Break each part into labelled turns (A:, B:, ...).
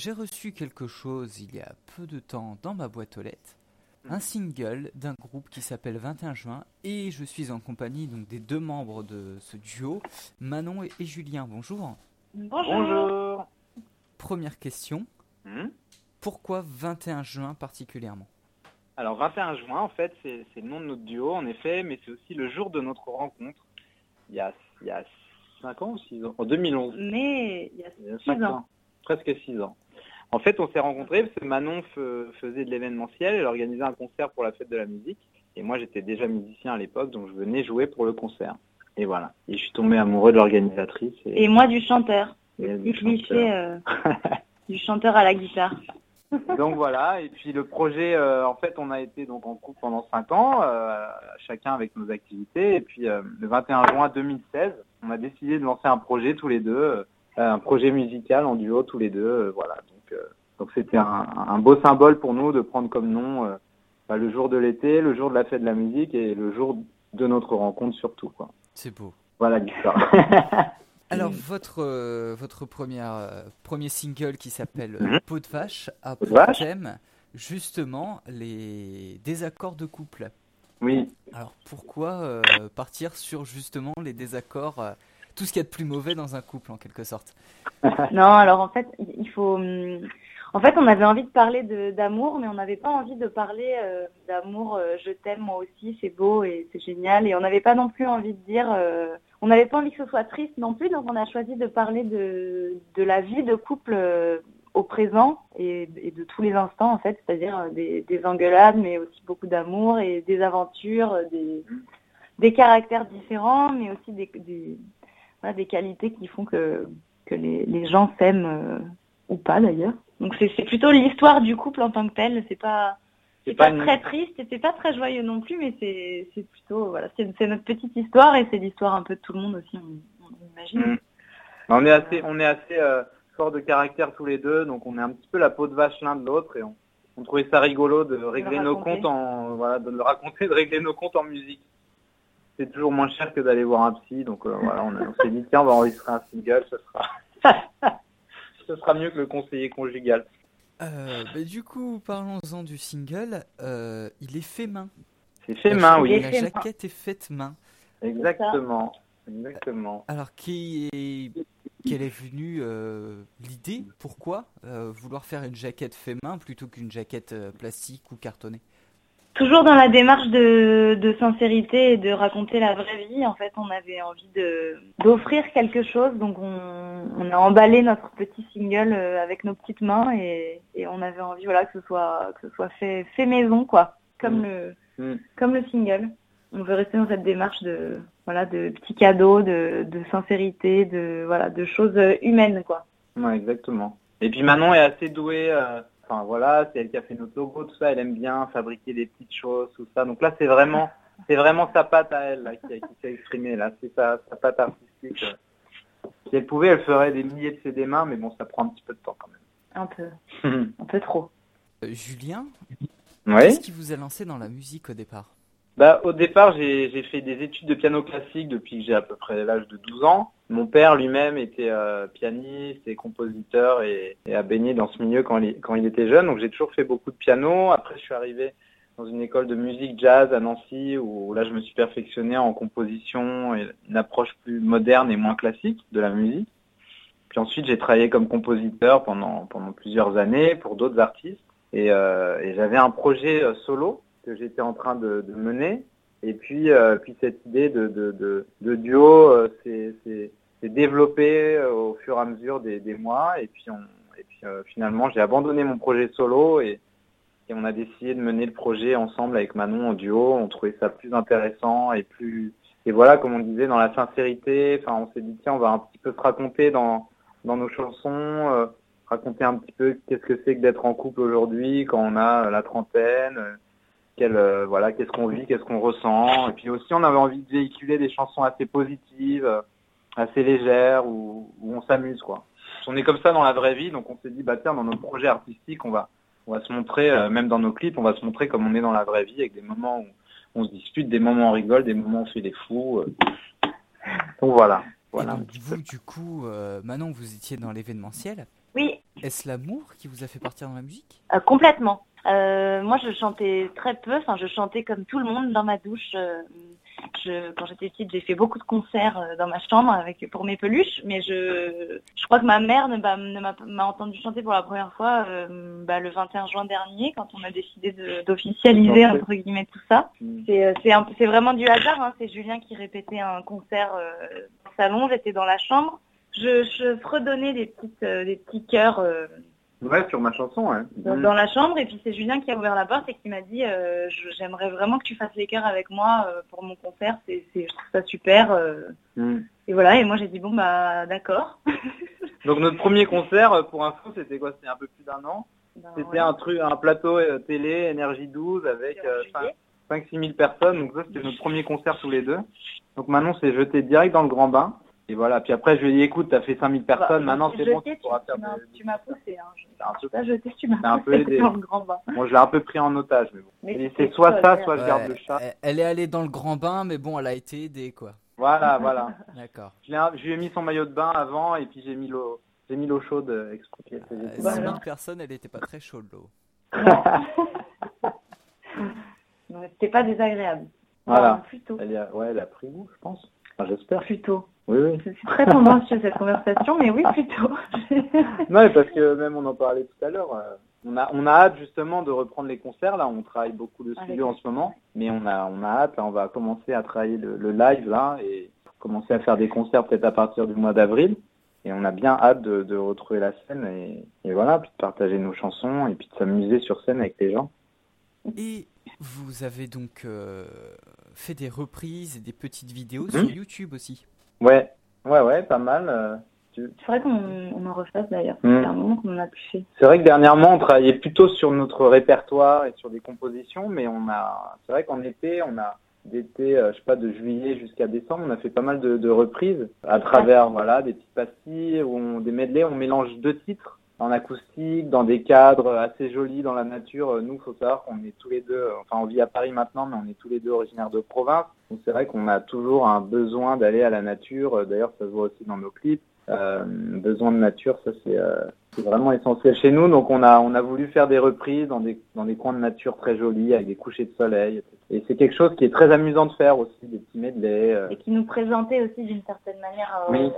A: j'ai reçu quelque chose il y a peu de temps dans ma boîte aux lettres, un single d'un groupe qui s'appelle 21 juin et je suis en compagnie donc des deux membres de ce duo, Manon et, Julien. Bonjour.
B: Bonjour.
A: Première question.
B: Hmm
A: Pourquoi 21 juin particulièrement?
B: Alors 21 juin en fait c'est le nom de notre duo en effet mais c'est aussi le jour de notre rencontre. Il y a, il y a 5 ans ou 6 ans? En 2011.
C: Mais il y a 6 ans.
B: Presque 6 ans. En fait, on s'est rencontrés parce que Manon faisait de l'événementiel, elle organisait un concert pour la fête de la musique. Et moi, j'étais déjà musicien à l'époque, donc je venais jouer pour le concert. Et voilà. Et je suis tombé amoureux de l'organisatrice.
C: Et... moi du chanteur. Du, cliché euh, du chanteur à la guitare.
B: donc voilà. Et puis le projet, euh, en fait, on a été donc en couple pendant 5 ans, euh, chacun avec nos activités. Et puis le 21 juin 2016, on a décidé de lancer un projet tous les deux, un projet musical en duo tous les deux. voilà. Donc c'était un, beau symbole pour nous de prendre comme nom bah, le jour de l'été, le jour de la fête de la musique et le jour de notre rencontre surtout. Quoi.
A: C'est beau.
B: Voilà l'histoire.
A: Alors votre votre première premier single qui s'appelle mm Peau de vache a pour thème justement les désaccords de couple.
B: Oui.
A: Alors pourquoi partir sur justement les désaccords tout ce qu'il y a de plus mauvais dans un couple en quelque sorte
C: Non, alors en fait, il faut. Hum, en fait, on avait envie de parler d'amour, mais on n'avait pas envie de parler euh, d'amour. Euh, je t'aime, moi aussi, c'est beau et c'est génial. Et on n'avait pas non plus envie de dire. Euh, on n'avait pas envie que ce soit triste non plus, donc on a choisi de parler de, de la vie de couple au présent et, de tous les instants en fait, c'est-à-dire des, des, engueulades, mais aussi beaucoup d'amour et des aventures, des, des caractères différents, mais aussi des voilà, des qualités qui font que, que les, les gens s'aiment euh, ou pas d'ailleurs. Donc c'est plutôt l'histoire du couple en tant que tel. C'est pas c'est pas, très triste et c'est pas très joyeux non plus, mais c'est plutôt voilà c'est notre petite histoire et c'est l'histoire un peu de tout le monde aussi on, on imagine.
B: Mm. On est assez on est assez euh, fort de caractère tous les deux, donc on est un petit peu la peau de vache l'un de l'autre et on, on trouvait ça rigolo de régler nos comptes en voilà de le raconter, de régler nos comptes en musique c'est toujours moins cher que d'aller voir un psy. Donc euh, voilà, on, s'est dit tiens, on va enregistrer un single, ce sera, ce sera mieux que le conseiller conjugal.
A: Euh, bah, du coup, parlons-en du single. Euh, il est fait main.
B: C'est fait main, oui.
A: La jaquette est faite main.
B: Exactement. Exactement.
A: Alors, qui est... quelle est venue l'idée? Pourquoi vouloir faire une jaquette fait main plutôt qu'une jaquette plastique ou cartonnée?
C: Toujours dans la démarche de, de, sincérité et de raconter la vraie vie, en fait, on avait envie de d'offrir quelque chose, donc on, on, a emballé notre petit single euh, avec nos petites mains et, et, on avait envie, voilà, que ce soit que ce soit fait fait maison, quoi, comme mm. le mm. comme le single. On veut rester dans cette démarche de voilà de petits cadeaux, de, de sincérité, de voilà de choses humaines, quoi.
B: Ouais, exactement. Et puis Manon est assez douée. Euh Enfin voilà, c'est elle qui a fait notre logo, tout ça. Elle aime bien fabriquer des petites choses, tout ça. Donc là, c'est vraiment, c'est vraiment sa patte à elle là, qui, s'est exprimée là. C'est sa, sa patte artistique. Si elle pouvait, elle ferait des milliers de CD mains, mais bon, ça prend un petit peu de temps quand même.
C: Un peu, un peu trop.
A: Euh, Julien, qu'est-ce qui vous a lancé dans la musique au départ?
B: Bah, au départ, j'ai fait des études de piano classique depuis que j'ai à peu près l'âge de 12 ans. Mon père lui-même était euh, pianiste et compositeur et, a baigné dans ce milieu quand il, quand il était jeune. Donc j'ai toujours fait beaucoup de piano. Après, je suis arrivé dans une école de musique jazz à Nancy où là, je me suis perfectionné en composition et une approche plus moderne et moins classique de la musique. Puis ensuite, j'ai travaillé comme compositeur pendant, pendant plusieurs années pour d'autres artistes. Et, euh, et j'avais un projet euh, solo que j'étais en train de, mener. Et puis, euh, puis cette idée de, de, duo euh, s'est développée euh, au fur et à mesure des, mois. Et puis, on, et puis finalement, j'ai abandonné mon projet solo et, et on a décidé de mener le projet ensemble avec Manon en duo. On trouvait ça plus intéressant et plus et voilà, comme on disait, dans la sincérité. Enfin, on s'est dit tiens, on va un petit peu se raconter dans dans nos chansons, raconter un petit peu qu'est-ce que c'est que d'être en couple aujourd'hui quand on a la trentaine euh, voilà, qu'est-ce qu'on vit, qu'est-ce qu'on ressent. Et puis aussi, on avait envie de véhiculer des chansons assez positives, euh, assez légères, où, on s'amuse, quoi. On est comme ça dans la vraie vie, donc on s'est dit, bah tiens, dans nos projets artistiques, on va, on va se montrer, euh, même dans nos clips, on va se montrer comme on est dans la vraie vie, avec des moments où on se dispute, des moments où on rigole, des moments où on fait des fous. Donc voilà. voilà
A: vous, du coup, Manon, vous étiez dans l'événementiel
C: Oui.
A: est-ce l'amour qui vous a fait partir dans la musique?
C: Euh, complètement. Euh, moi, je chantais très peu. Enfin, je chantais comme tout le monde dans ma douche. Euh, je, quand j'étais petite, j'ai fait beaucoup de concerts euh, dans ma chambre avec pour mes peluches. Mais je, je crois que ma mère ne, m'a- ne m'a, m'a entendu chanter pour la première fois euh, bah, le 21 juin dernier, quand on a décidé de- d'officialiser entre guillemets tout ça.
B: Mm.
C: C'est, euh, c'est, un- c'est vraiment du hasard. Hein. C'est Julien qui répétait un concert euh, le salon. J'étais dans la chambre. Je, je fredonnais des petites, euh, des petits cœurs. Euh,
B: Ouais, sur ma chanson, ouais.
C: dans,
B: Mm.
C: dans la chambre et puis c'est Julien qui a ouvert la porte et qui m'a dit euh, j'aimerais vraiment que tu fasses les chœurs avec moi euh, pour mon concert c'est c'est- je trouve ça super euh.
B: Mm.
C: et voilà et moi j'ai dit bon bah d'accord
B: Donc notre premier concert, euh, pour info, c'était quoi? C'était un peu plus d'un an.
C: Ben,
B: C'était
C: ouais.
B: un truc, un plateau euh, télé, énergie 12 avec
C: C'était en
B: euh,
C: juillet.
B: 5-6 000 personnes. Donc ça, c'était notre premier concert tous les deux. Donc Manon s'est jetée direct dans le grand bain. Et voilà. Puis après, je lui ai dit, écoute, t'as fait 5000 personnes.
C: Bah,
B: Maintenant, c'est bon, tu pourras faire
C: tu m'as-
B: des-
C: tu m'as poussé hein. je
B: C'est un peu-
C: t'ai pas jeté tu m'as poussé
B: aidé.
C: dans le grand bain
B: Moi, je l'ai un peu pris en otage, mais bon.
C: Mais
B: c'est soit ça, soit je garde le chat.
A: elle- est allée dans le grand bain, mais bon, elle a été aidée, quoi.
B: Voilà, voilà.
A: D'accord.
B: Je, lui ai mis son maillot de bain avant et puis j'ai mis l'eau, j'ai mis l'eau chaude euh, faisait
A: Euh.
C: Voilà.
A: 6000 personnes, elle était pas très chaude, l'eau.
C: C'était pas désagréable
B: Voilà.
C: Non, plutôt
B: Elle y a, ouais, elle a pris goût, je pense. Enfin, j'espère.
C: plutôt
B: Oui, oui.
C: c'est très tendancieux cette conversation mais oui plutôt
B: Non, mais parce que même on en parlait tout à l'heure. euh, on a, on a hâte justement de reprendre les concerts. Là, on travaille beaucoup de studio en ce moment, mais on a, on a hâte. Là, on va commencer à travailler le, le live là et commencer à faire des concerts peut-être à partir du mois d'avril. Et on a bien hâte de, de retrouver la scène et, et voilà, puis de partager nos chansons et puis de s'amuser sur scène avec les gens.
A: Et vous avez donc euh, fait des reprises et des petites vidéos
B: Mhm.
A: sur YouTube aussi.
B: Ouais, ouais, ouais, pas mal. euh, tu-
C: c'est vrai qu'on on en refasse d'ailleurs
B: Mm.
C: c'est un moment qu'on en a plus fait
B: C'est vrai que dernièrement, on travaillait plutôt sur notre répertoire et sur des compositions, mais on a, c'est vrai qu'en été, on a d'été, euh, je sais pas, de juillet jusqu'à décembre, on a fait pas mal de, de reprises à travers, voilà, des petites pastilles, où on, des medley, on mélange deux titres en acoustique, dans des cadres assez jolis dans la nature. Euh, Nous, faut savoir qu'on est tous les deux, euh, enfin, on vit à Paris maintenant, mais on est tous les deux originaires de province. Donc c'est vrai qu'on a toujours un besoin d'aller à la nature. Euh, D'ailleurs, ça se voit aussi dans nos clips. Euh, besoin de nature, ça c'est euh, vraiment essentiel chez nous. Donc on a on a voulu faire des reprises dans des dans des coins de nature très jolis avec des couchers de soleil. Et c'est quelque chose qui est très amusant de faire aussi, des petits medley. euh.
C: et qui nous présentait aussi d'une certaine manière.
B: Oui.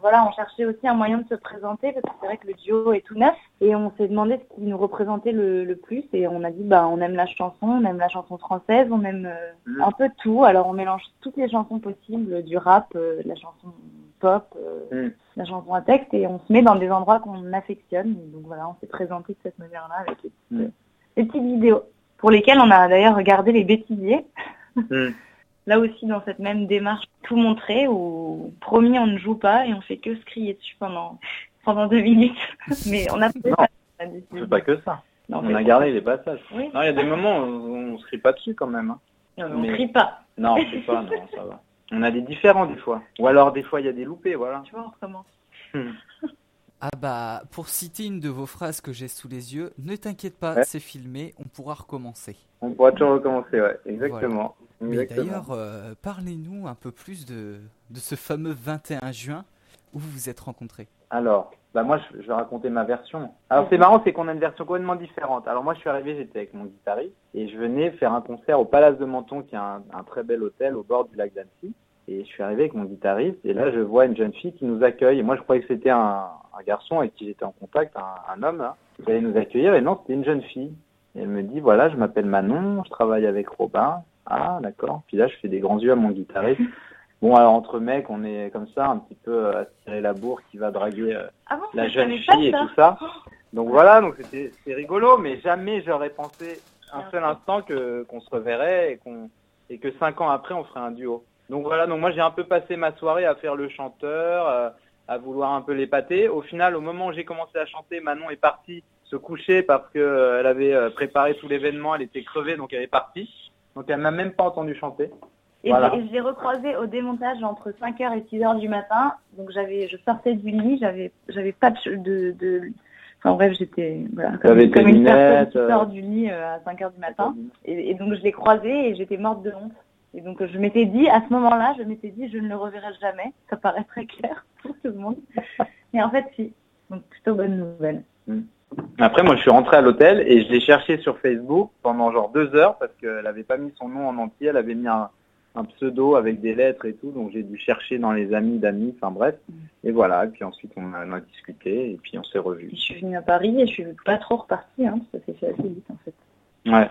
C: Voilà, on cherchait aussi un moyen de se présenter parce que c'est vrai que le duo est tout neuf et on s'est demandé ce qui nous représentait le, le plus et on a dit bah on aime la chanson, on aime la chanson française, on aime euh, un peu tout. Alors on mélange toutes les chansons possibles, du rap, euh, de la chanson pop, euh, de la chanson à texte et on se met dans des endroits qu'on affectionne. Donc voilà, on s'est présenté de cette manière-là avec les petites, les petites vidéos pour lesquelles on a d'ailleurs regardé les bêtisiers.
B: Mm.
C: Là aussi, dans cette même démarche, tout montrer, où promis, on ne joue pas et on fait que se crier dessus pendant, pendant deux minutes. Mais on a fait
B: Non.
C: ça. on
B: fait pas que ça.
C: Non,
B: On a gardé les passages.
C: Oui,
B: Non, il y a des moments où on, on se crie pas dessus quand même. hein.
C: non, mais on
B: mais-
C: crie pas.
B: Non, on crie pas, non, ça va. On a des différents des fois. Ou alors des fois il y a des loupés, voilà.
C: Tu vois, on recommence.
B: Hmm.
A: Ah bah, pour citer une de vos phrases que j'ai sous les yeux, ne t'inquiète pas,
B: Ouais.
A: c'est filmé, on pourra recommencer.
B: On pourra toujours recommencer, ouais. Exactement.
A: Mais d'ailleurs, euh, parlez-nous un peu plus de, de ce fameux 21 juin où vous vous êtes rencontrés.
B: Alors, bah moi je, je vais raconter ma version. Alors c'est marrant, c'est qu'on a une version complètement différente. Alors moi je suis arrivé, j'étais avec mon guitariste et je venais faire un concert au Palace de Menton, qui est un, un très bel hôtel au bord du lac d'Annecy. Et je suis arrivé avec mon guitariste et là je vois une jeune fille qui nous accueille. Et moi je croyais que c'était un, un garçon avec qui j'étais en contact, un, un homme, qui allait nous accueillir. Et non, c'était une jeune fille. Et elle me dit voilà, je m'appelle Manon, je travaille avec Robin. Ah d'accord. Puis là je fais des grands yeux à mon guitariste. Bon alors entre mecs, on est comme ça, un petit peu euh, à tirer la bourre qui va draguer. euh,
C: Ah bon,
B: la
C: je
B: jeune
C: pas
B: fille et tout ça. Donc voilà, donc c'était c'est rigolo, mais jamais j'aurais pensé un seul instant que qu'on se reverrait et qu'on et que cinq ans après on ferait un duo. Donc voilà, donc moi j'ai un peu passé ma soirée à faire le chanteur, euh, à vouloir un peu l'épater. Au final, au moment où j'ai commencé à chanter, Manon est partie se coucher parce que euh, elle avait préparé tout l'événement, elle était crevée, donc elle est partie. Donc elle m'a même pas entendu chanter.
C: Et,
B: Voilà.
C: je- et je l'ai recroisé au démontage entre 5h et 6h du matin. Donc j'avais, je sortais du lit, j'avais, j'avais pas de, de, de- enfin bref, j'étais, voilà, comme, comme une personne qui
B: euh.
C: sort du lit euh, à 5h du matin. Et, et donc je l'ai croisé et j'étais morte de honte. Et donc je m'étais dit, à ce moment-là, je m'étais dit, je ne le reverrai jamais. Ça paraît très clair pour tout le monde. Mais en fait, si. Donc plutôt bonne nouvelle.
B: Après, moi, je suis rentré à l'hôtel et je l'ai cherché sur Facebook pendant genre deux heures parce qu'elle avait pas mis son nom en entier, elle avait mis un, un pseudo avec des lettres et tout, donc j'ai dû chercher dans les amis d'amis, enfin bref. Et voilà, et puis ensuite on a, on a discuté et puis on s'est revus.
C: Je suis venue à Paris et je suis pas trop repartie, hein, ça s'est fait assez vite en fait.
B: Ouais.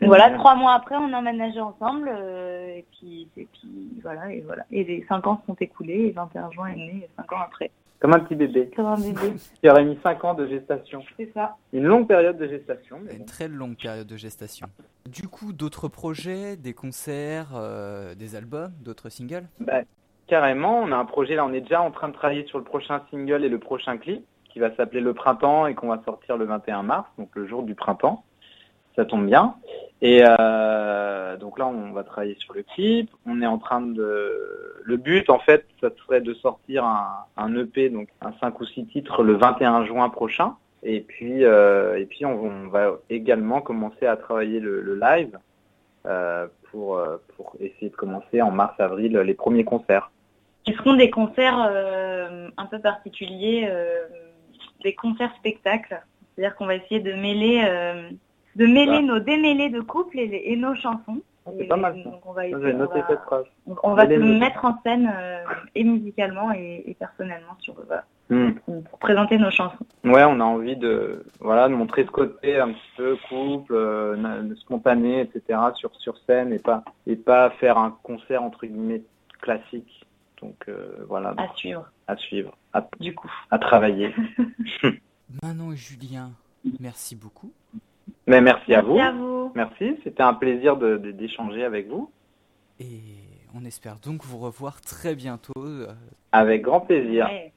C: Voilà, trois mois après, on a emménagé ensemble, euh, et puis, et puis voilà, et voilà. Et les cinq ans se sont écoulés, et 21 juin est né cinq ans après.
B: Comme un petit bébé
C: Comme un bébé,
B: qui aurait mis cinq ans de gestation.
C: c'est ça.
B: Une longue période de gestation. mais
A: Une
B: bon.
A: très longue période de gestation. Du coup, d'autres projets, des concerts, euh, des albums, d'autres singles?
B: Bah, carrément, on a un projet là, on est déjà en train de travailler sur le prochain single et le prochain clip qui va s'appeler Le Printemps et qu'on va sortir le 21 mars, donc le jour du printemps. Ça tombe bien. Et euh, donc là, on va travailler sur le clip. On est en train de. Le but, en fait, ça serait de sortir un, EP, donc un 5 ou 6 titres, le 21 juin prochain. Et puis, euh, et puis on, va également commencer à travailler le, live euh, pour, euh, pour essayer de commencer en mars-avril les premiers concerts.
C: Qui seront des concerts euh, un peu particuliers, euh, des concerts-spectacles. C'est-à-dire qu'on va essayer de mêler, euh, de mêler
B: Ouais.
C: nos démêlés de couple et, les- et nos chansons.
B: C'est
C: Et
B: pas mal
C: donc on va essayer- on va-
B: cette phrase.
C: on- on va se mettre en scène euh, et musicalement et, et personnellement sur voilà,
B: Hmm.
C: pour présenter nos chansons.
B: Ouais, on a envie de voilà de montrer ce côté un petit peu couple, euh, spontané, etc. sur sur scène et pas et pas faire un concert entre guillemets classique. Donc euh, voilà,
C: à suivre
B: à suivre, à,
C: du coup.
B: à travailler.
A: Manon et Julien, merci beaucoup.
B: Mais merci à vous.
C: à vous.
B: Merci, c'était un plaisir de- de- d'échanger avec vous.
A: Et on espère donc vous revoir très bientôt. euh,
B: Avec grand plaisir.
C: Ouais.